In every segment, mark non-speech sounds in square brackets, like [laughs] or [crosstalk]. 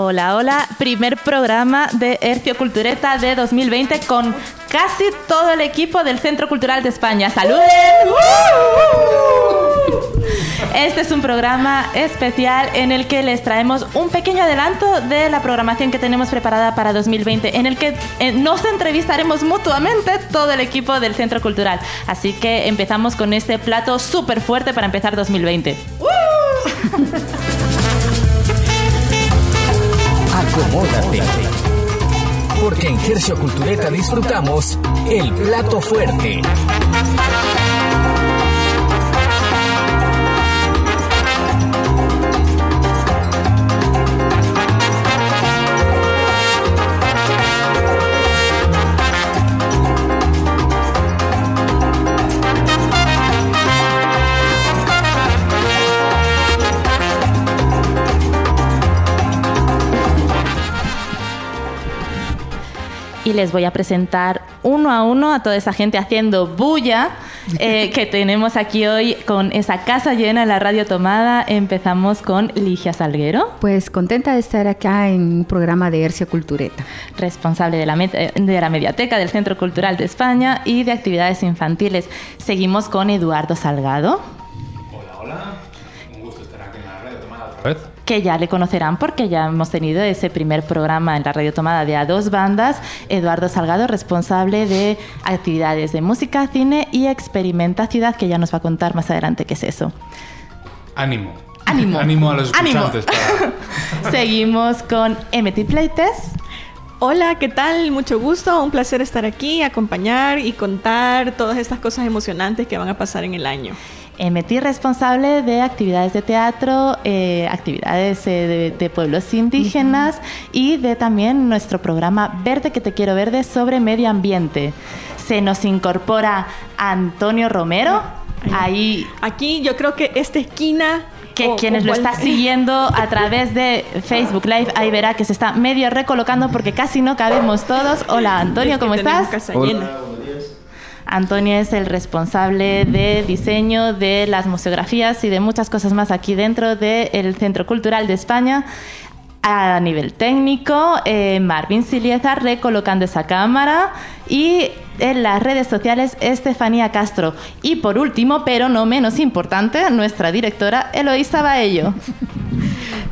Hola, hola. Primer programa de Hercio Cultureta de 2020 con casi todo el equipo del Centro Cultural de España. ¡Saluden! Este es un programa especial en el que les traemos un pequeño adelanto de la programación que tenemos preparada para 2020, en el que eh, nos entrevistaremos mutuamente todo el equipo del Centro Cultural. Así que empezamos con este plato súper fuerte para empezar 2020. Acomódate. Porque en Gercio Cultureta disfrutamos el plato fuerte. Y les voy a presentar uno a uno a toda esa gente haciendo bulla [laughs] eh, que tenemos aquí hoy con esa casa llena en la radio tomada. Empezamos con Ligia Salguero. Pues contenta de estar acá en un programa de Hercia Cultureta. Responsable de la, de la Mediateca del Centro Cultural de España y de actividades infantiles. Seguimos con Eduardo Salgado. Hola, hola. Un gusto estar aquí en la radio tomada otra vez que ya le conocerán porque ya hemos tenido ese primer programa en la radio tomada de a dos bandas. Eduardo Salgado, responsable de actividades de música, cine y experimenta ciudad, que ya nos va a contar más adelante qué es eso. Ánimo. Ánimo. [laughs] Ánimo a los escuchantes. [laughs] Seguimos con MT Playtest. Hola, ¿qué tal? Mucho gusto, un placer estar aquí, acompañar y contar todas estas cosas emocionantes que van a pasar en el año. Metí responsable de actividades de teatro, eh, actividades eh, de, pueblos indígenas y de también nuestro programa Verde que te quiero verde sobre medio ambiente. Se nos incorpora Antonio Romero. Ahí. Aquí yo creo que esta esquina que quienes lo está siguiendo a través de Facebook Live, ahí verá que se está medio recolocando porque casi no cabemos todos. Hola Antonio, ¿cómo estás? Hola. Antonio es el responsable de diseño de las museografías y de muchas cosas más aquí dentro del Centro Cultural de España. A nivel técnico, eh, Marvin Silieza recolocando esa cámara y en las redes sociales Estefanía Castro. Y por último, pero no menos importante, nuestra directora Eloísa Baello.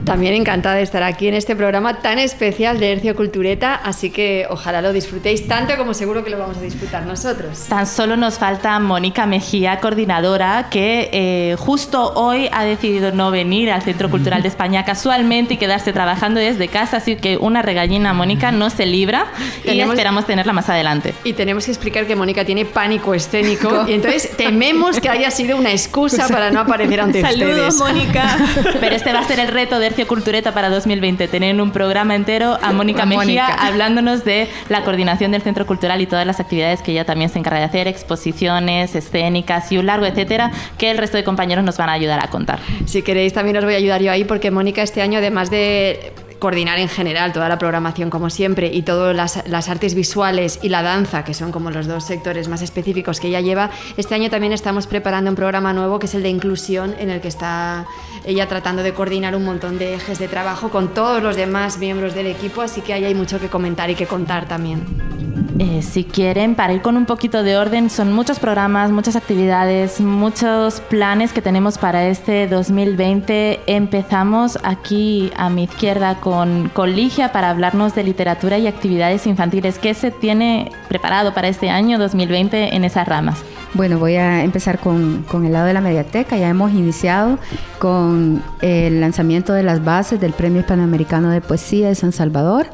También encantada de estar aquí en este programa tan especial de Hercio Cultureta, así que ojalá lo disfrutéis tanto como seguro que lo vamos a disfrutar nosotros. Tan solo nos falta Mónica Mejía, coordinadora, que eh, justo hoy ha decidido no venir al Centro Cultural de España casualmente y quedarse trabajando desde casa, así que una regallina Mónica no se libra y esperamos tenerla más adelante. Y tenemos que explicar que Mónica tiene pánico escénico y entonces [laughs] tememos que haya sido una excusa para no aparecer ante Saludos, ustedes. Mónica. [laughs] Pero este va a ser el reto de Cultureta para 2020, tener un programa entero a Mónica Mejía Mónica. hablándonos de la coordinación del Centro Cultural y todas las actividades que ella también se encarga de hacer, exposiciones, escénicas y un largo etcétera, que el resto de compañeros nos van a ayudar a contar. Si queréis también os voy a ayudar yo ahí porque Mónica este año además de coordinar en general toda la programación como siempre y todas las, artes visuales y la danza, que son como los dos sectores más específicos que ella lleva, este año también estamos preparando un programa nuevo que es el de inclusión en el que está ella tratando de coordinar un montón de ejes de trabajo con todos los demás miembros del equipo, así que ahí hay mucho que comentar y que contar también. Eh, si quieren, para ir con un poquito de orden, son muchos programas, muchas actividades, muchos planes que tenemos para este 2020. Empezamos aquí a mi izquierda con, con Ligia para hablarnos de literatura y actividades infantiles. ¿Qué se tiene preparado para este año 2020 en esas ramas? Bueno, voy a empezar con, con, el lado de la mediateca. Ya hemos iniciado con el lanzamiento de las bases del Premio Hispanoamericano de Poesía de San Salvador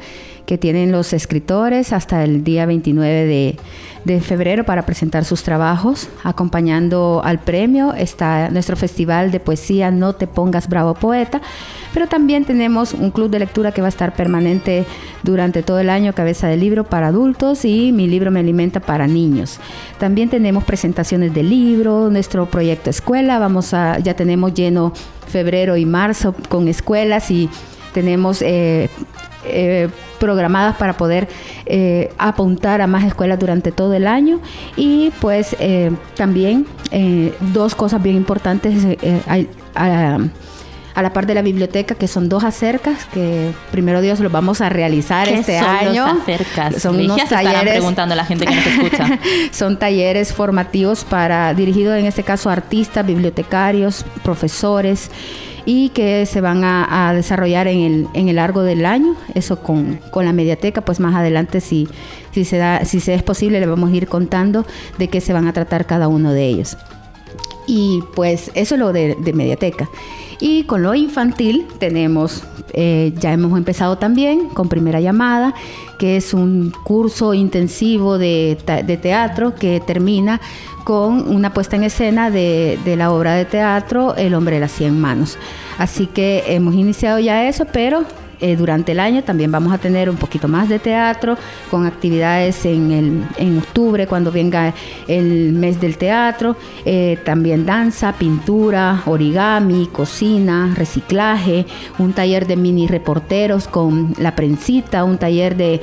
que tienen los escritores hasta el día 29 de, de, febrero para presentar sus trabajos. Acompañando al premio está nuestro festival de poesía No te pongas bravo poeta, pero también tenemos un club de lectura que va a estar permanente durante todo el año, Cabeza de Libro para adultos y Mi Libro Me Alimenta para niños. También tenemos presentaciones de libros, nuestro proyecto escuela, vamos a, ya tenemos lleno febrero y marzo con escuelas y tenemos eh, eh, programadas para poder eh, apuntar a más escuelas durante todo el año. Y pues eh, también eh, dos cosas bien importantes a, a, la par de la biblioteca que son dos acercas que primero Dios los vamos a realizar este son año. los acercas? son unos talleres preguntando a la gente que nos escucha. [laughs] Son talleres formativos para dirigidos en este caso a artistas bibliotecarios profesores y que se van a, desarrollar en el, en el largo del año, eso con, con, la mediateca, pues más adelante si, si, se da, si se es posible le vamos a ir contando de qué se van a tratar cada uno de ellos. Y pues eso es lo de, de mediateca. Y con lo infantil tenemos, eh, ya hemos empezado también con primera llamada, que es un curso intensivo de, de teatro que termina con una puesta en escena de, de, la obra de teatro El hombre de las cien manos. Así que hemos iniciado ya eso, pero eh, durante el año también vamos a tener un poquito más de teatro con actividades en, el, en octubre cuando venga el mes del teatro, eh, también danza, pintura, origami, cocina, reciclaje, un taller de mini reporteros con la prensita, un taller de,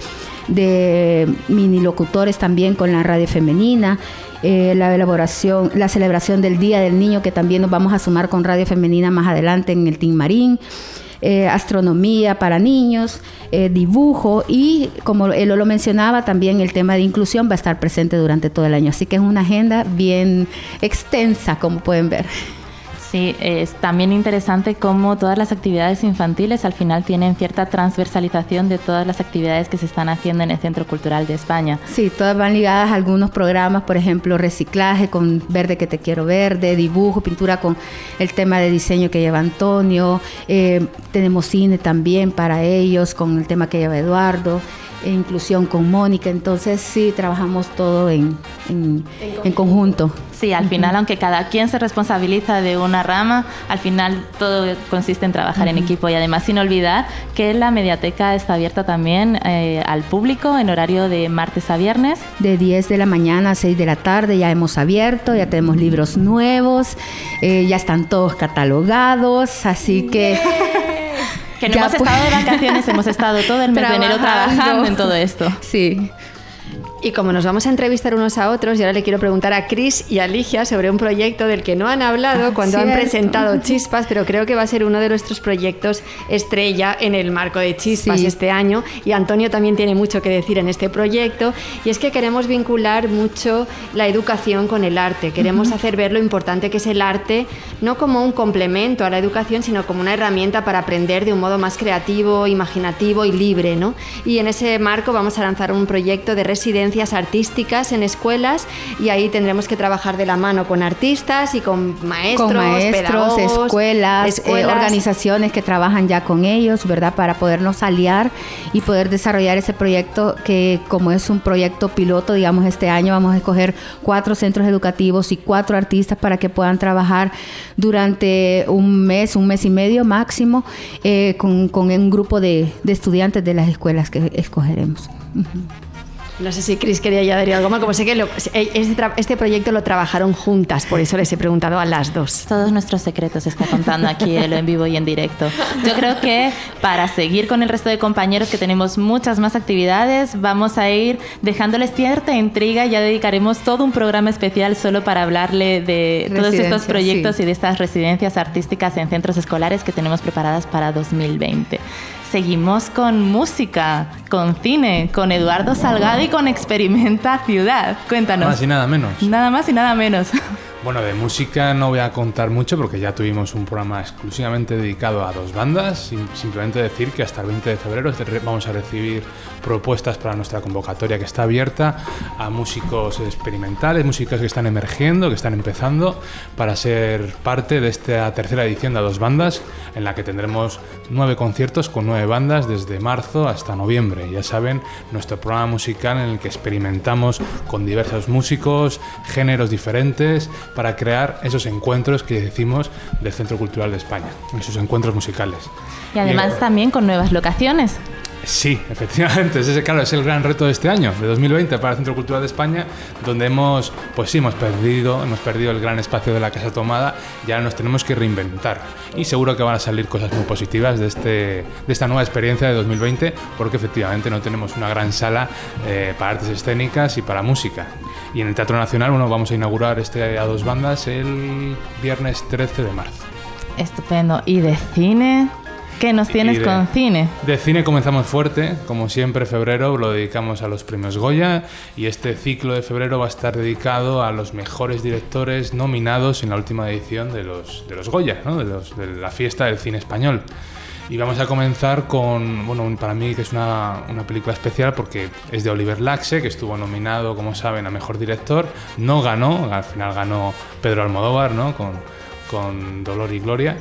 de mini locutores también con la radio femenina. Eh, la elaboración, la celebración del Día del Niño, que también nos vamos a sumar con Radio Femenina más adelante en el Team Marín. Eh, astronomía para niños, eh, dibujo y como él lo mencionaba, también el tema de inclusión va a estar presente durante todo el año. Así que es una agenda bien extensa, como pueden ver. Sí, es también interesante cómo todas las actividades infantiles al final tienen cierta transversalización de todas las actividades que se están haciendo en el Centro Cultural de España. Sí, todas van ligadas a algunos programas, por ejemplo, reciclaje con Verde que te quiero verde, dibujo, pintura con el tema de diseño que lleva Antonio, eh, tenemos cine también para ellos con el tema que lleva Eduardo e inclusión con Mónica, entonces sí, trabajamos todo en, en, en conjunto. Sí, al final, uh -huh. aunque cada quien se responsabiliza de una rama, al final todo consiste en trabajar uh -huh. en equipo y además sin olvidar que la mediateca está abierta también eh, al público en horario de martes a viernes. De 10 de la mañana a 6 de la tarde ya hemos abierto, ya tenemos libros nuevos, eh, ya están todos catalogados, así que... Que no ya hemos estado de vacaciones, hemos estado todo el mes de [laughs] enero trabajando en todo esto. Sí. Y como nos vamos a entrevistar unos a otros, y ahora le quiero preguntar a Cris y a Ligia sobre un proyecto del que no han hablado cuando Cierto. han presentado [laughs] Chispas, pero creo que va a ser uno de nuestros proyectos estrella en el marco de Chispas sí. este año. Y Antonio también tiene mucho que decir en este proyecto. Y es que queremos vincular mucho la educación con el arte. Queremos uh -huh. hacer ver lo importante que es el arte, no como un complemento a la educación, sino como una herramienta para aprender de un modo más creativo, imaginativo y libre. ¿no? Y en ese marco vamos a lanzar un proyecto de residencia artísticas en escuelas y ahí tendremos que trabajar de la mano con artistas y con maestros, con maestros escuelas, escuelas. Eh, organizaciones que trabajan ya con ellos, ¿verdad? Para podernos aliar y poder desarrollar ese proyecto que como es un proyecto piloto, digamos, este año vamos a escoger cuatro centros educativos y cuatro artistas para que puedan trabajar durante un mes, un mes y medio máximo eh, con, con, un grupo de, de, estudiantes de las escuelas que escogeremos. Uh -huh. No sé si Chris quería añadir algo más, como sé que lo- este, este proyecto lo trabajaron juntas, por eso les he preguntado a las dos. Todos nuestros secretos se está contando aquí en lo en vivo y en directo. Yo creo que para seguir con el resto de compañeros que tenemos muchas más actividades, vamos a ir dejándoles cierta intriga. Ya dedicaremos todo un programa especial solo para hablarle de todos estos proyectos sí. y de estas residencias artísticas en centros escolares que tenemos preparadas para 2020. Seguimos con música, con cine, con Eduardo Salgado y con Experimenta Ciudad. Cuéntanos. Más y nada menos. Nada más y nada menos. [laughs] Bueno, de música no voy a contar mucho porque ya tuvimos un programa exclusivamente dedicado a dos bandas. Sim- Simplemente decir que hasta el 20 de febrero re- vamos a recibir propuestas para nuestra convocatoria que está abierta a músicos experimentales, músicos que están emergiendo, que están empezando, para ser parte de esta tercera edición de a dos bandas, en la que tendremos nueve conciertos con nueve bandas desde marzo hasta noviembre. Ya saben, nuestro programa musical en el que experimentamos con diversos músicos, géneros diferentes, para crear esos encuentros que decimos del Centro Cultural de España, esos encuentros musicales. Y además Y- también con nuevas locaciones. Sí, efectivamente, ese claro, es el gran reto de este año, de 2020 para el Centro Cultural de España, donde hemos, pues sí, hemos perdido, hemos perdido el gran espacio de la Casa Tomada y ahora nos tenemos que reinventar. Y seguro que van a salir cosas muy positivas de, este, de esta nueva experiencia de 2020, porque efectivamente no tenemos una gran sala eh, para artes escénicas y para música. Y en el Teatro Nacional, bueno, vamos a inaugurar este a dos bandas el viernes 13 de marzo. Estupendo. ¿Y de cine? ¿Qué nos tienes de- con cine? De cine comenzamos fuerte, como siempre febrero lo dedicamos a los premios Goya y este ciclo de febrero va a estar dedicado a los mejores directores nominados en la última edición de los, de los Goya, ¿no? de, los- de la fiesta del cine español. Y vamos a comenzar con, bueno, para mí que es una, una película especial porque es de Oliver Laxe, que estuvo nominado, como saben, a Mejor Director. No ganó, al final ganó Pedro Almodóvar, ¿no? Con, con Dolor y Gloria.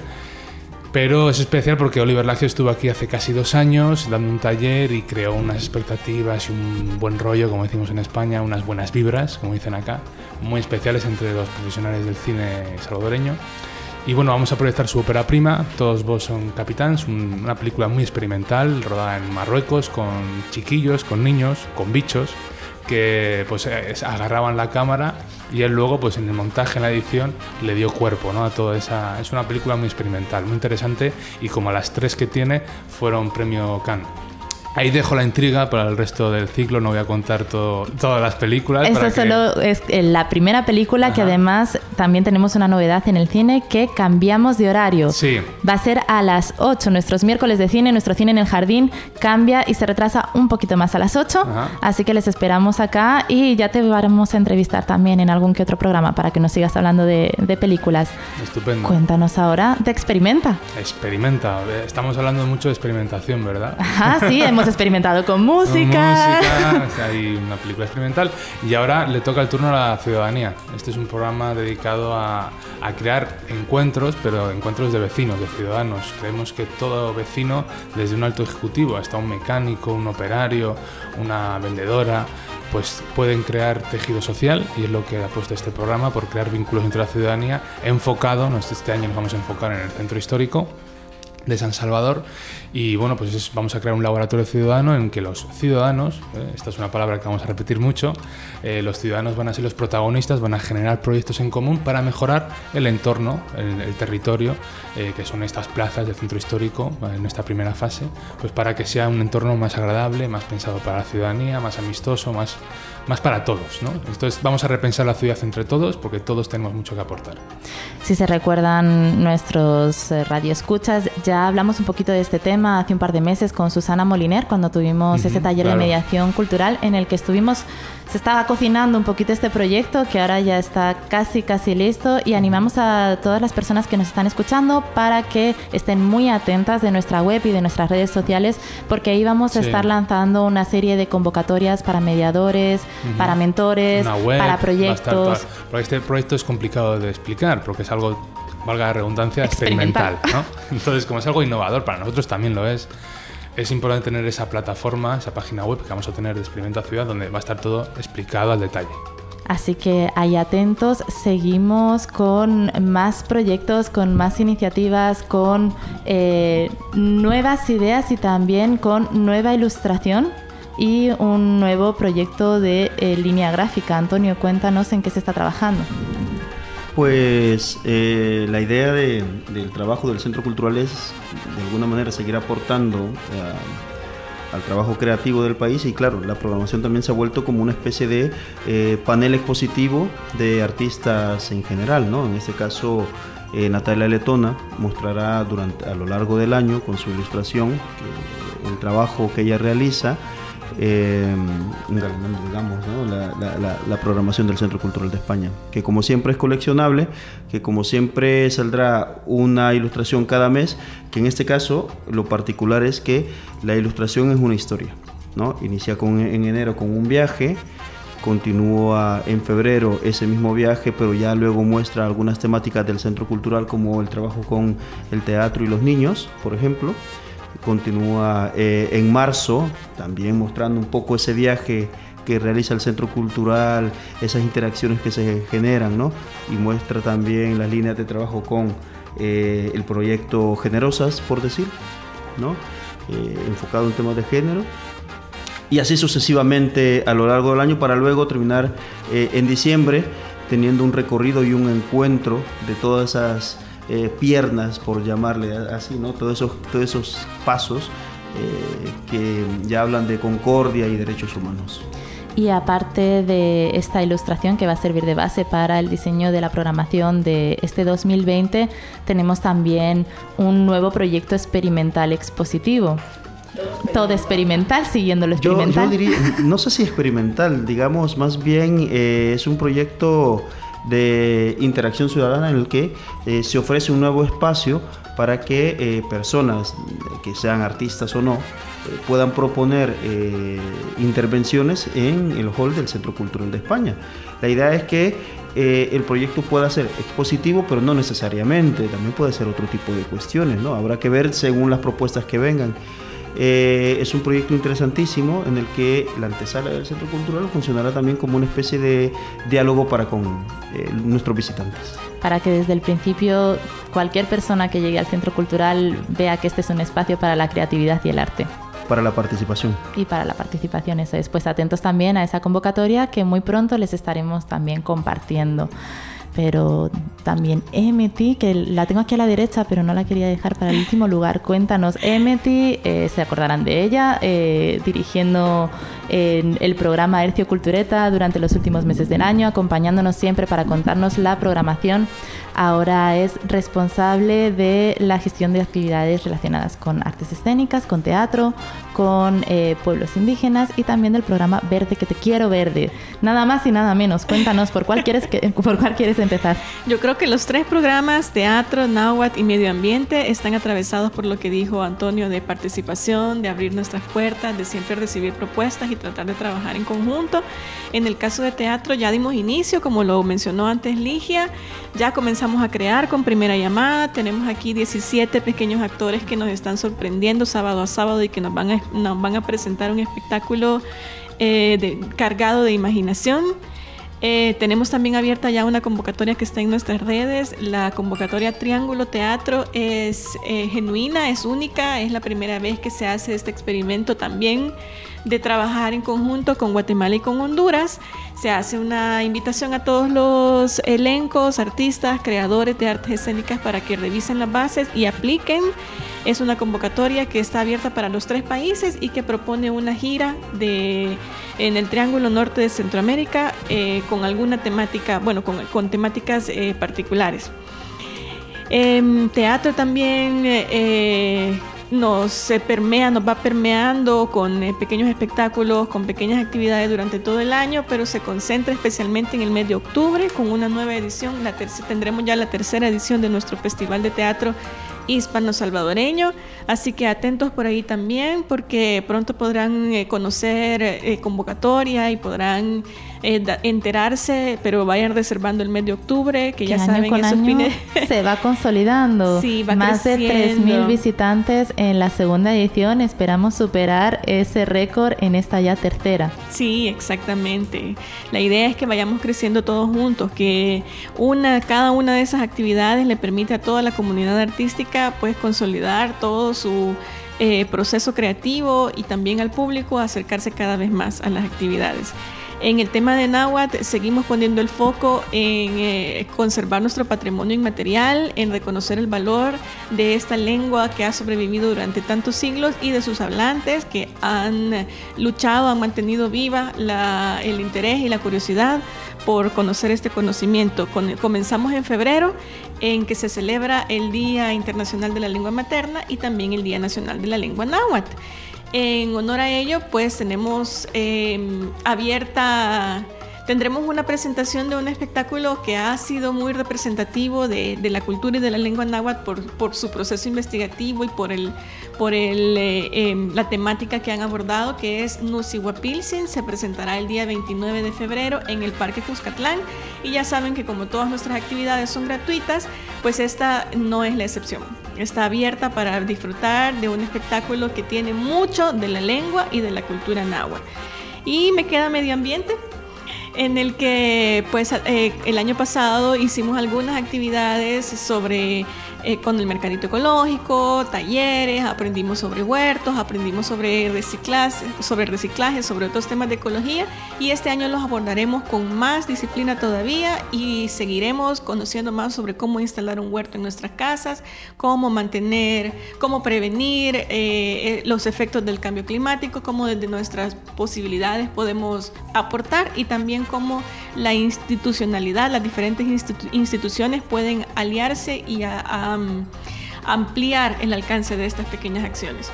Pero es especial porque Oliver Laxe estuvo aquí hace casi dos años dando un taller y creó unas expectativas y un buen rollo, como decimos en España, unas buenas vibras, como dicen acá, muy especiales entre los profesionales del cine salvadoreño. Y bueno, vamos a proyectar su ópera prima, Todos vos son capitanes, un- una película muy experimental, rodada en Marruecos, con chiquillos, con niños, con bichos, que pues eh, agarraban la cámara y él luego pues en el montaje, en la edición, le dio cuerpo ¿no? a toda esa... Es una película muy experimental, muy interesante y como las tres que tiene fueron premio Cannes. Ahí dejo la intriga para el resto del ciclo, no voy a contar todo- todas las películas. Esta que- solo es eh, la primera película que además también tenemos una novedad en el cine que cambiamos de horario. Sí. Va a ser a las 8, nuestros miércoles de cine, nuestro cine en el jardín cambia y se retrasa un poquito más a las 8. Ajá. Así que les esperamos acá y ya te vamos a entrevistar también en algún que otro programa para que nos sigas hablando de, de películas. Estupendo. Cuéntanos ahora de Experimenta. Experimenta. Estamos hablando mucho de experimentación, ¿verdad? Ajá, sí, hemos experimentado con música. Música, [laughs] o sea, hay una película experimental. Y ahora le toca el turno a la ciudadanía. Este es un programa dedicado a, a crear encuentros, pero encuentros de vecinos, de ciudadanos. Creemos que todo vecino, desde un alto ejecutivo hasta un mecánico, un operario, una vendedora, pues pueden crear tejido social y es lo que ha puesto este programa por crear vínculos entre la ciudadanía enfocado, este año nos vamos a enfocar en el centro histórico de San Salvador y bueno pues es- vamos a crear un laboratorio ciudadano en que los ciudadanos eh, esta es una palabra que vamos a repetir mucho eh, los ciudadanos van a ser los protagonistas van a generar proyectos en común para mejorar el entorno el, territorio eh, que son estas plazas del centro histórico en esta primera fase pues para que sea un entorno más agradable más pensado para la ciudadanía más amistoso más más para todos ¿no? entonces vamos a repensar la ciudad entre todos porque todos tenemos mucho que aportar Si se recuerdan nuestros radioescuchas, ya hablamos un poquito de este tema hace un par de meses con Susana Moliner cuando tuvimos Ujú, ese taller claro. de mediación cultural en el que estuvimos, se estaba cocinando un poquito este proyecto que ahora ya está casi casi listo y animamos a todas las personas que nos están escuchando para que estén muy atentas de nuestra web y de nuestras redes sociales porque ahí vamos a Sí. estar lanzando una serie de convocatorias para mediadores, para mentores, web, para a proyectos. porque este proyecto es complicado de explicar, porque es algo, valga la redundancia, experimental. Experimental. ¿no? [laughs] Entonces, como es algo innovador, para nosotros también lo es, es importante tener esa plataforma, esa página web que vamos a tener de Experimenta Ciudad, donde va a estar todo explicado al detalle. Así que ahí atentos, seguimos con más proyectos, con más iniciativas, con eh, nuevas ideas y también con nueva ilustración y un nuevo proyecto de eh, línea gráfica. Antonio, cuéntanos en qué se está trabajando. Pues eh, la idea del trabajo del Centro Cultural es de alguna manera seguir aportando eh, al trabajo creativo del país y claro, la programación también se ha vuelto como una especie de panel expositivo de artistas en general, ¿no? En este caso Natalia Letona mostrará durante, a lo largo del año con su ilustración el trabajo que ella realiza eh, digamos, la, programación del Centro Cultural de España, que como siempre es coleccionable, que como siempre saldrá una ilustración cada mes, que en este caso lo particular es que la ilustración es una historia, ¿no? Inicia con, en enero con un viaje, continúa en febrero ese mismo viaje, pero ya luego muestra algunas temáticas del Centro Cultural como el trabajo con el teatro y los niños, por ejemplo continúa eh, en marzo, también mostrando un poco ese viaje que realiza el Centro Cultural, esas interacciones que se generan, ¿no? Y muestra también las líneas de trabajo con eh, el proyecto Generosas, por decir, ¿no? Eh, enfocado en temas de género. Y así sucesivamente a lo largo del año para luego terminar en diciembre teniendo un recorrido y un encuentro de todas esas eh, piernas, por llamarle así, ¿no? Todos esos, todos esos pasos eh, que ya hablan de concordia y derechos humanos. Y aparte de esta ilustración que va a servir de base para el diseño de la programación de este 2020, tenemos también un nuevo proyecto experimental expositivo. Todo experimental, siguiendo lo experimental. no sé si experimental, digamos, más bien eh, es un proyecto de interacción ciudadana en el que eh, se ofrece un nuevo espacio para que eh, personas, que sean artistas o no, eh, puedan proponer intervenciones en el hall del Centro Cultural de España. La idea es que el proyecto pueda ser expositivo, pero no necesariamente, también puede ser otro tipo de cuestiones, ¿no? Habrá que ver según las propuestas que vengan. Eh, es un proyecto interesantísimo en el que la antesala del Centro Cultural funcionará también como una especie de diálogo para con eh, nuestros visitantes. Para que desde el principio cualquier persona que llegue al Centro Cultural vea que este es un espacio para la creatividad y el arte. Para la participación. Y para la participación, eso es. Pues atentos también a esa convocatoria que muy pronto les estaremos también compartiendo pero también Emeti, que la tengo aquí a la derecha, pero no la quería dejar para el último lugar. Cuéntanos, Emeti, eh, se acordarán de ella, eh, dirigiendo el programa Hercio Cultureta durante los últimos meses del año, acompañándonos siempre para contarnos la programación. Ahora es responsable de la gestión de actividades relacionadas con artes escénicas, con teatro, con eh, pueblos indígenas y también del programa Verde que te quiero verde. Nada más y nada menos. Cuéntanos por cuál quieres que, por cuál quieres empezar. Yo creo que los tres programas teatro, náhuatl y medio ambiente están atravesados por lo que dijo Antonio de participación, de abrir nuestras puertas, de siempre recibir propuestas y tratar de trabajar en conjunto. En el caso de teatro ya dimos inicio, como lo mencionó antes Ligia, ya comenzamos a crear con primera llamada. Tenemos aquí 17 pequeños actores que nos están sorprendiendo sábado a sábado y que nos van a nos van a presentar un espectáculo eh, cargado de imaginación. Eh, tenemos también abierta ya una convocatoria que está en nuestras redes. La convocatoria Triángulo Teatro es eh, genuina, es única, es la primera vez que se hace este experimento también de trabajar en conjunto con Guatemala y con Honduras. Se hace una invitación a todos los elencos, artistas, creadores de artes escénicas para que revisen las bases y apliquen. Es una convocatoria que está abierta para los tres países y que propone una gira de, en el Triángulo Norte de Centroamérica eh, con alguna temática, bueno, con, temáticas eh, particulares. En teatro también eh, nos se permea, nos va permeando con eh, pequeños espectáculos, con pequeñas actividades durante todo el año, pero se concentra especialmente en el mes de octubre con una nueva edición. La tendremos ya la tercera edición de nuestro Festival de Teatro Hispano-Salvadoreño, así que atentos por ahí también porque pronto podrán eh, conocer eh, convocatoria y podrán eh, enterarse, pero vayan reservando el mes de octubre, que, ya saben con esos fines. [laughs] Se va consolidando. [laughs] Sí, va Más de 3.000 visitantes en la segunda edición. Esperamos superar ese récord en esta ya tercera. Sí, exactamente. La idea es que vayamos creciendo todos juntos, que una, cada una de esas actividades le permite a toda la comunidad artística pues consolidar todo su eh, proceso creativo y también al público acercarse cada vez más a las actividades. En el tema de Náhuatl seguimos poniendo el foco en eh, conservar nuestro patrimonio inmaterial, en reconocer el valor de esta lengua que ha sobrevivido durante tantos siglos y de sus hablantes que han luchado, han mantenido viva el interés y la curiosidad por conocer este conocimiento. comenzamos en febrero en que se celebra el Día Internacional de la Lengua Materna y también el Día Nacional de la Lengua Náhuatl. En honor a ello, pues tenemos em, abierta Tendremos una presentación de un espectáculo que ha sido muy representativo de, la cultura y de la lengua náhuatl por, su proceso investigativo y por, el, por el, eh, em, la temática que han abordado, que es Nusihuapilsin. Se presentará el día 29 de febrero en el Parque Cuscatlán. Y ya saben que como todas nuestras actividades son gratuitas, pues esta no es la excepción. Está abierta para disfrutar de un espectáculo que tiene mucho de la lengua y de la cultura náhuatl. Y me queda medio ambiente en el que pues eh, el año pasado hicimos algunas actividades sobre eh, con el mercadito ecológico, talleres, aprendimos sobre huertos, aprendimos sobre reciclaje, sobre reciclaje, sobre otros temas de ecología y este año los abordaremos con más disciplina todavía y seguiremos conociendo más sobre cómo instalar un huerto en nuestras casas, cómo mantener, cómo prevenir eh, eh, los efectos del cambio climático, cómo desde nuestras posibilidades podemos aportar y también cómo la institucionalidad, las diferentes instituciones pueden aliarse y ampliar el alcance de estas pequeñas acciones.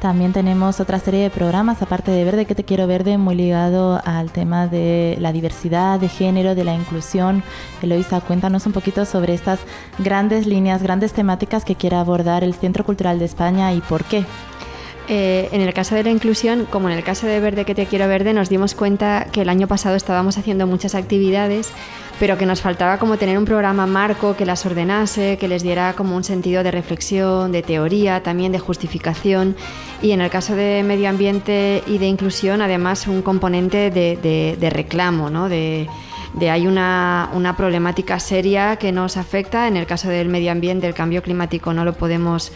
También tenemos otra serie de programas, aparte de Verde, que te quiero verde, muy ligado al tema de la diversidad, de género, de la inclusión. Eloisa, cuéntanos un poquito sobre estas grandes líneas, grandes temáticas que quiere abordar el Centro Cultural de España y por qué. Eh, en el caso de la inclusión, como en el caso de Verde que te quiero verde, nos dimos cuenta que el año pasado estábamos haciendo muchas actividades, pero que nos faltaba como tener un programa marco que las ordenase, que les diera como un sentido de reflexión, de teoría, también de justificación. Y en el caso de medio ambiente y de inclusión, además un componente de, reclamo, ¿no? De, hay una, una, problemática seria que nos afecta. En el caso del medio ambiente, el cambio climático no lo podemos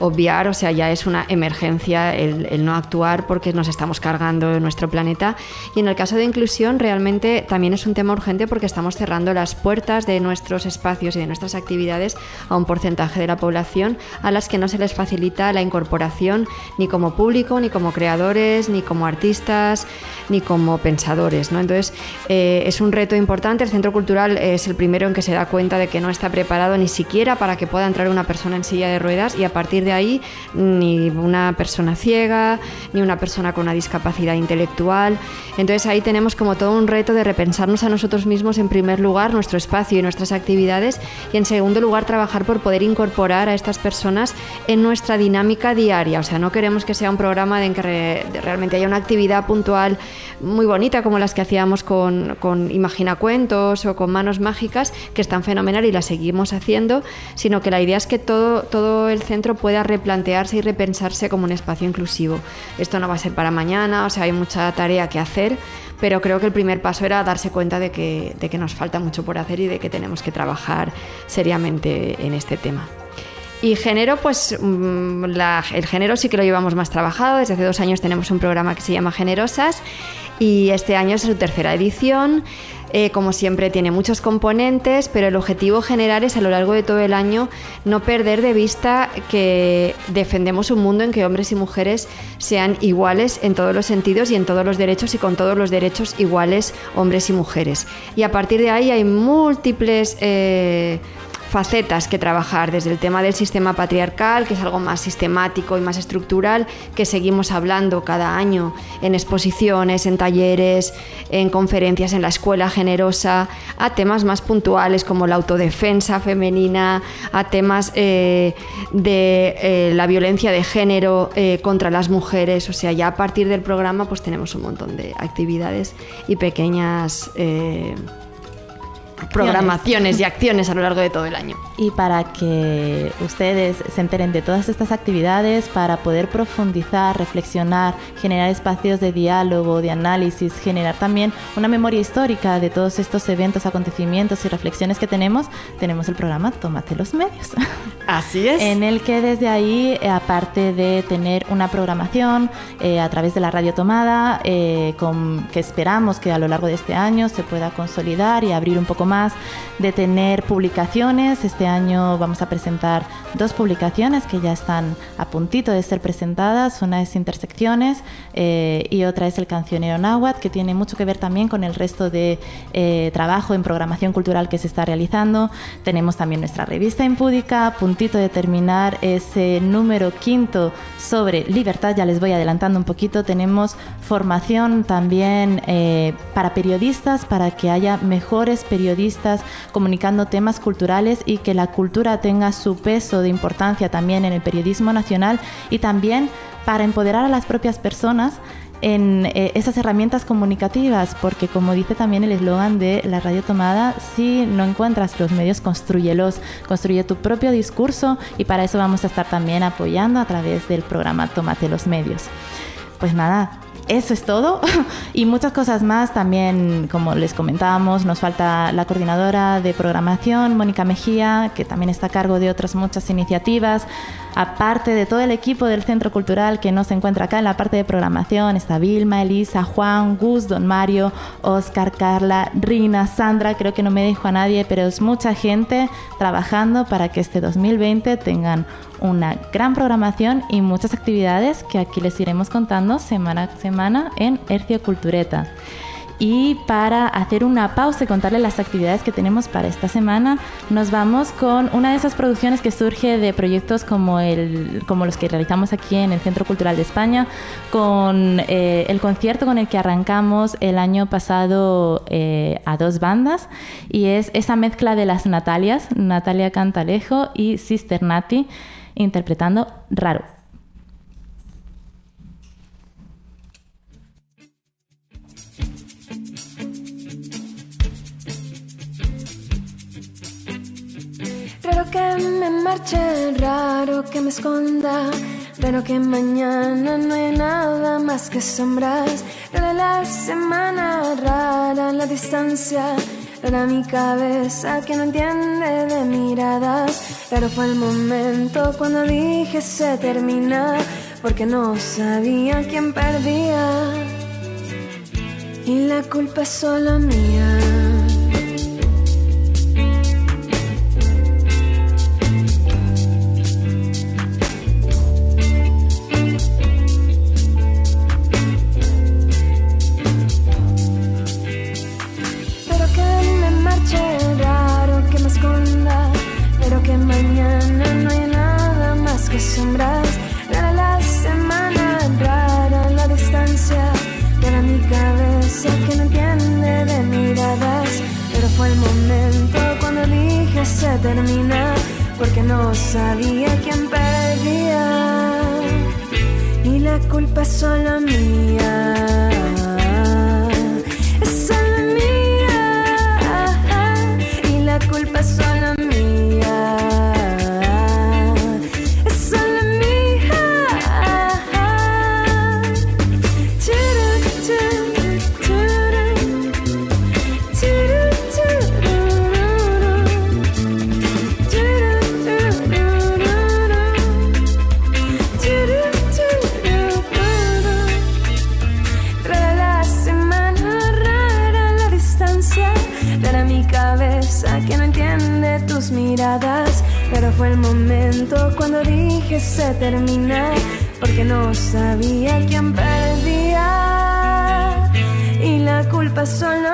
obviar, o sea, ya es una emergencia el, no actuar porque nos estamos cargando nuestro planeta. Y en el caso de inclusión, realmente también es un tema urgente porque estamos cerrando las puertas de nuestros espacios y de nuestras actividades a un porcentaje de la población a las que no se les facilita la incorporación ni como público, ni como creadores, ni como artistas, ni como pensadores. ¿no? Entonces, eh, es un reto importante. El centro cultural es el primero en que se da cuenta de que no está preparado ni siquiera para que pueda entrar una persona en silla de ruedas y a partir de ahí ni una persona ciega, ni una persona con una discapacidad intelectual. Entonces ahí tenemos como todo un reto de repensarnos a nosotros mismos en primer lugar, nuestro espacio y nuestras actividades, y en segundo lugar trabajar por poder incorporar a estas personas en nuestra dinámica diaria. O sea, no queremos que sea un programa en que realmente haya una actividad puntual muy bonita como las que hacíamos con, con Imagina Cuentos o con Manos Mágicas, que están fenomenal y las seguimos haciendo, sino que la idea es que todo, todo el centro pueda replantearse y repensarse como un espacio inclusivo. Esto no va a ser para mañana, o sea, hay mucha tarea que hacer, pero creo que el primer paso era darse cuenta de que, de que nos falta mucho por hacer y de que tenemos que trabajar seriamente en este tema. Y género, pues mm, el género sí que lo llevamos más trabajado. Desde hace dos años tenemos un programa que se llama Generosas y este año es su tercera edición. Eh, como siempre tiene muchos componentes, pero el objetivo general es a lo largo de todo el año no perder de vista que defendemos un mundo en que hombres y mujeres sean iguales en todos los sentidos y en todos los derechos y con todos los derechos iguales hombres y mujeres. Y a partir de ahí hay múltiples... Eh, facetas que trabajar, desde el tema del sistema patriarcal, que es algo más sistemático y más estructural, que seguimos hablando cada año en exposiciones, en talleres, en conferencias en la escuela generosa, a temas más puntuales como la autodefensa femenina, a temas eh, de eh, la violencia de género eh, contra las mujeres. O sea, ya a partir del programa pues tenemos un montón de actividades y pequeñas programaciones y acciones a lo largo de todo el año. Y para que ustedes se enteren de todas estas actividades, para poder profundizar, reflexionar, generar espacios de diálogo, de análisis, generar también una memoria histórica de todos estos eventos, acontecimientos y reflexiones que tenemos, tenemos el programa Tómate los medios. [laughs] Así es. en el que desde ahí, eh, aparte de tener una programación eh, a través de la radio tomada, eh, con, que esperamos que a lo largo de este año se pueda consolidar y abrir un poco más, de tener publicaciones. Este año vamos a presentar dos publicaciones que ya están a puntito de ser presentadas. Una es Intersecciones y otra es El Cancionero Náhuatl, que tiene mucho que ver también con el resto de trabajo en programación cultural que se está realizando. Tenemos también nuestra revista Impúdica, puntito de terminar ese número quinto sobre libertad, ya les voy adelantando un poquito, tenemos formación también eh, para periodistas, para que haya mejores periodistas comunicando temas culturales y que la cultura tenga su peso de importancia también en el periodismo nacional y también para empoderar a las propias personas en eh, esas herramientas comunicativas, porque como dice también el eslogan de la radio tomada, si no encuentras los medios, construyelos, construye tu propio discurso y para eso vamos a estar también apoyando a través del programa Tómate los medios. Pues nada, eso es todo. [laughs] Y muchas cosas más también como les comentábamos nos falta la coordinadora de programación Mónica Mejía que también está a cargo de otras muchas iniciativas. Aparte de todo el equipo del Centro Cultural que no se encuentra acá en la parte de programación está Vilma, Elisa, Juan, Gus, Don Mario, Oscar, Carla, Rina, Sandra creo que no me dejo a nadie pero es mucha gente trabajando para que este 2020 tengan una gran programación y muchas actividades que aquí les iremos contando semana a semana en Hercio Cultureta. Y para hacer una pausa y contarles las actividades que tenemos para esta semana, nos vamos con una de esas producciones que surge de proyectos como, el, como los que realizamos aquí en el Centro Cultural de España, con eh, el concierto con el que arrancamos el año pasado eh, a dos bandas, y es esa mezcla de las Natalias, Natalia Cantalejo y Sister Nati interpretando Raro. Raro que me marche, raro que me esconda, raro que mañana no hay nada más que sombras, rara la semana, rara la distancia Rara mi cabeza que no entiende de miradas. Raro fue el momento cuando dije se termina, porque no sabía quién perdía. Y la culpa es solo mía. Dije se termina, porque no sabía quién perdía, y la culpa es solo mía. Fue el momento cuando dije se termina, porque no sabía quién perdía. Y la culpa solo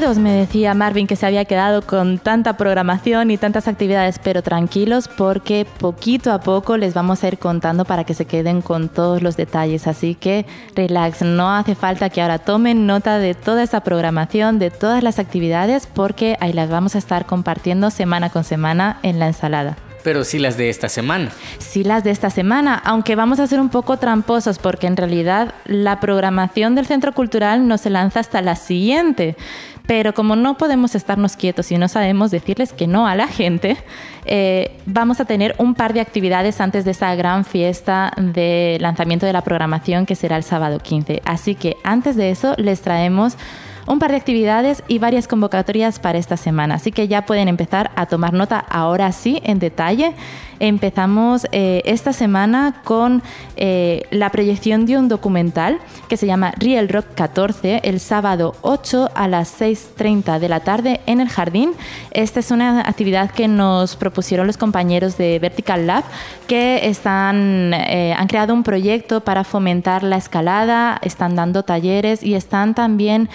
Me decía Marvin que se había quedado con tanta programación y tantas actividades, pero tranquilos porque poquito a poco les vamos a ir contando para que se queden con todos los detalles. Así que relax, no hace falta que ahora tomen nota de toda esa programación, de todas las actividades, porque ahí las vamos a estar compartiendo semana con semana en la ensalada. Pero sí las de esta semana. Sí las de esta semana, aunque vamos a ser un poco tramposos porque en realidad la programación del Centro Cultural no se lanza hasta la siguiente. Pero como no podemos estarnos quietos y no sabemos decirles que no a la gente, eh, vamos a tener un par de actividades antes de esa gran fiesta de lanzamiento de la programación que será el sábado 15. Así que antes de eso les traemos un par de actividades y varias convocatorias para esta semana. Así que ya pueden empezar a tomar nota ahora sí en detalle empezamos eh, esta semana con eh, la proyección de un documental que se llama Real Rock 14, el sábado 8 a las 6.30 de la tarde en el jardín. Esta es una actividad que nos propusieron los compañeros de Vertical Lab que están, eh, han creado un proyecto para fomentar la escalada, están dando talleres y están también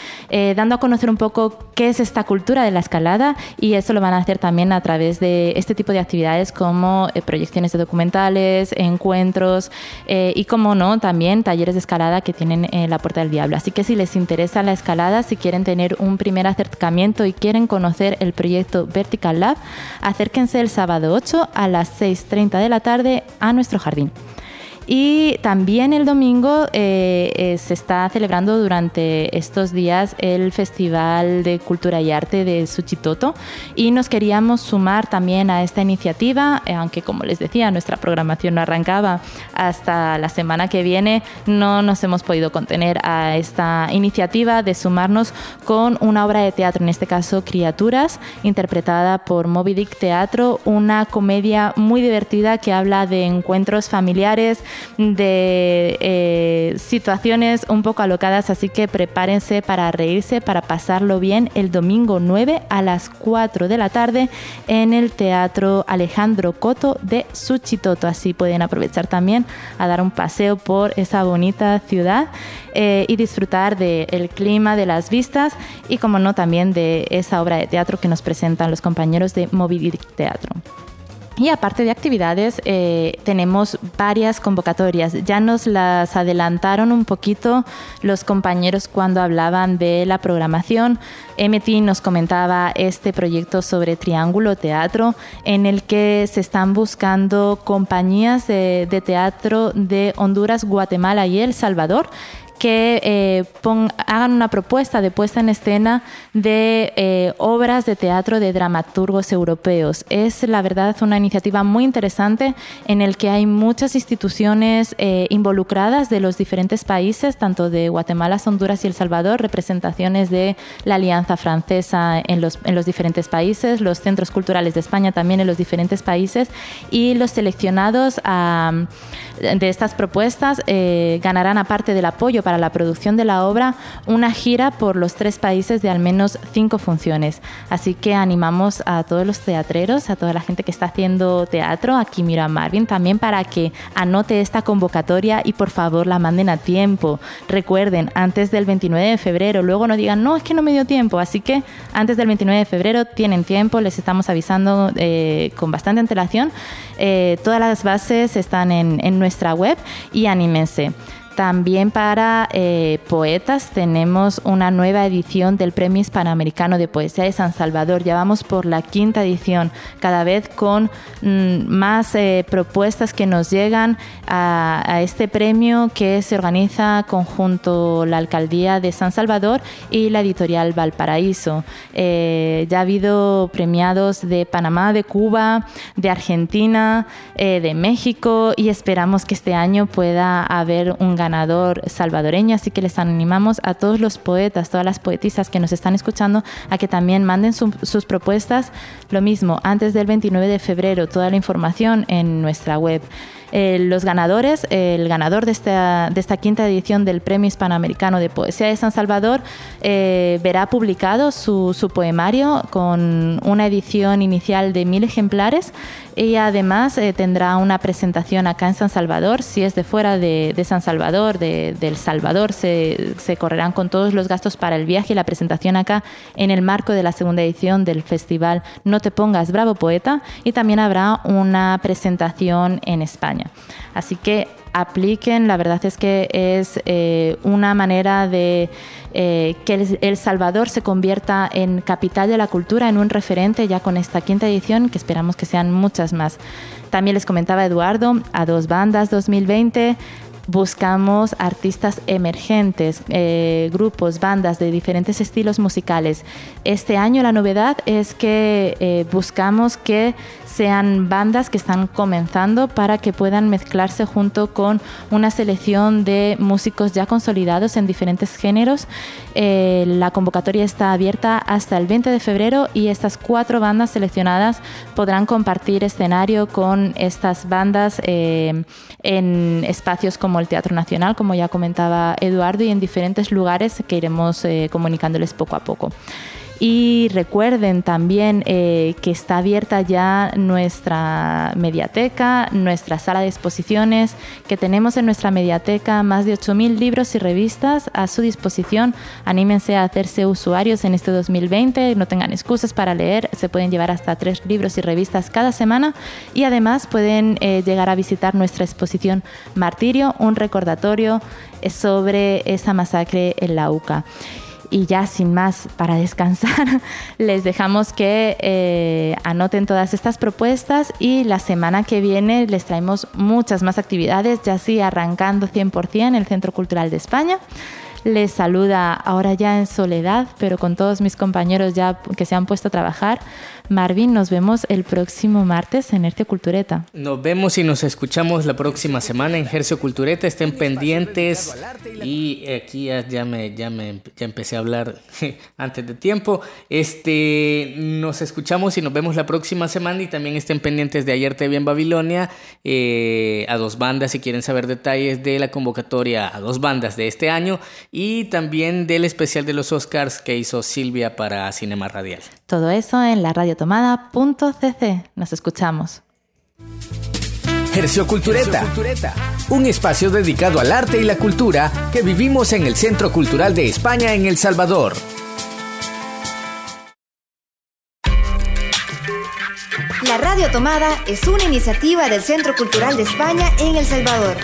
dando a conocer un poco qué es esta cultura de la escalada y eso lo van a hacer también a través de este tipo de actividades como eh, proyecciones de documentales, encuentros eh, y, como no, también talleres de escalada que tienen en la Puerta del Diablo. Así que si les interesa la escalada, si quieren tener un primer acercamiento y quieren conocer el proyecto Vertical Lab, acérquense el sábado 8 a las 6.30 de la tarde a nuestro jardín. Y también el domingo eh, eh, se está celebrando durante estos días el Festival de Cultura y Arte de Suchitoto. Y nos queríamos sumar también a esta iniciativa, eh, aunque como les decía, nuestra programación no arrancaba. Hasta la semana que viene, no nos hemos podido contener a esta iniciativa de sumarnos con una obra de teatro, en este caso Criaturas, interpretada por Moby Dick Teatro, una comedia muy divertida que habla de encuentros familiares, de eh, situaciones un poco alocadas, así que prepárense para reírse, para pasarlo bien el domingo 9 a las 4 de la tarde en el Teatro Alejandro Coto de Suchitoto. Así pueden aprovechar también a dar un paseo por esa bonita ciudad eh, y disfrutar del clima, de las vistas y, como no, también de esa obra de teatro que nos presentan los compañeros de Moby Teatro. Y aparte de actividades, eh, tenemos varias convocatorias. Ya nos las adelantaron un poquito los compañeros cuando hablaban de la programación. MT nos comentaba este proyecto sobre Triángulo Teatro, en el que se están buscando compañías de teatro de Honduras, Guatemala y El Salvador que eh, hagan una propuesta de puesta en escena de eh, obras de teatro de dramaturgos europeos. Es la verdad una iniciativa muy interesante en el que hay muchas instituciones eh, involucradas de los diferentes países, tanto de Guatemala, Honduras y El Salvador, representaciones de la Alianza Francesa en los, en los diferentes países, los centros culturales de España también en los diferentes países y los seleccionados de estas propuestas ganarán aparte del apoyo para la producción de la obra una gira por los tres países de al menos cinco funciones. Así que animamos a todos los teatreros, a toda la gente que está haciendo teatro, aquí miro a Marvin también para que anote esta convocatoria y por favor la manden a tiempo. Recuerden, antes del 29 de febrero, luego no digan, no, es que no me dio tiempo. Así que antes del 29 de febrero tienen tiempo, les estamos avisando eh, con bastante antelación. Eh, todas las bases están en, en nuestra web y anímense. También para eh, poetas tenemos una nueva edición del Premio Hispanoamericano de Poesía de San Salvador. Ya vamos por la quinta edición, cada vez con mm, más eh, propuestas que nos llegan a, este premio que se organiza conjunto la Alcaldía de San Salvador y la editorial Valparaíso. Eh, ya ha habido premiados de Panamá, de Cuba, de Argentina, de México y esperamos que este año pueda haber un ganador salvadoreño, así que les animamos a todos los poetas, todas las poetisas que nos están escuchando a que también manden sus propuestas. Lo mismo, antes del 29 de febrero, toda la información en nuestra web. Eh, los ganadores, el ganador de esta, de esta quinta edición del Premio Hispanoamericano de Poesía de San Salvador eh, verá publicado su, su, poemario con una edición inicial de mil ejemplares y además eh, tendrá una presentación acá en San Salvador. Si es de fuera de, de San Salvador, de, del Salvador, se, se, correrán con todos los gastos para el viaje y la presentación acá en el marco de la segunda edición del festival No te pongas bravo poeta y también habrá una presentación en España. Así que apliquen, la verdad es que es eh, una manera de eh, que El Salvador se convierta en capital de la cultura, en un referente ya con esta quinta edición, que esperamos que sean muchas más. También les comentaba Eduardo, a dos bandas 2020, buscamos artistas emergentes, eh, grupos, bandas de diferentes estilos musicales. Este año la novedad es que eh, buscamos que sean bandas que están comenzando para que puedan mezclarse junto con una selección de músicos ya consolidados en diferentes géneros. Eh, la convocatoria está abierta hasta el 20 de febrero y estas cuatro bandas seleccionadas podrán compartir escenario con estas bandas en espacios como el Teatro Nacional, como ya comentaba Eduardo, y en diferentes lugares que iremos eh, comunicándoles poco a poco. Y recuerden también eh, que está abierta ya nuestra mediateca, nuestra sala de exposiciones, que tenemos en nuestra mediateca más de 8.000 libros y revistas a su disposición. Anímense a hacerse usuarios en este 2020, no tengan excusas para leer, se pueden llevar hasta tres libros y revistas cada semana y además pueden eh, llegar a visitar nuestra exposición Martirio, un recordatorio sobre esa masacre en la UCA. Y ya sin más, para descansar, [laughs] les dejamos que eh, anoten todas estas propuestas y la semana que viene les traemos muchas más actividades, ya así arrancando 100% el Centro Cultural de España. Les saluda ahora ya en soledad, pero con todos mis compañeros ya que se han puesto a trabajar. Marvin, nos vemos el próximo martes en Hercio Cultureta. Nos vemos y nos escuchamos la próxima semana en Hercio Cultureta. Estén pendientes. Y aquí ya, me, ya, me, ya empecé a hablar [laughs] antes de tiempo. Este, nos escuchamos y nos vemos la próxima semana. Y también estén pendientes de Ayer Te Vi en Babilonia. Eh, a dos bandas si quieren saber detalles de la convocatoria a dos bandas de este año y también del especial de los Oscars que hizo Silvia para Cinema Radial. Todo eso en la radiotomada.cc. Nos escuchamos. Hercio Cultureta, un espacio dedicado al arte y la cultura que vivimos en el Centro Cultural de España en El Salvador. La Radio Tomada es una iniciativa del Centro Cultural de España en El Salvador.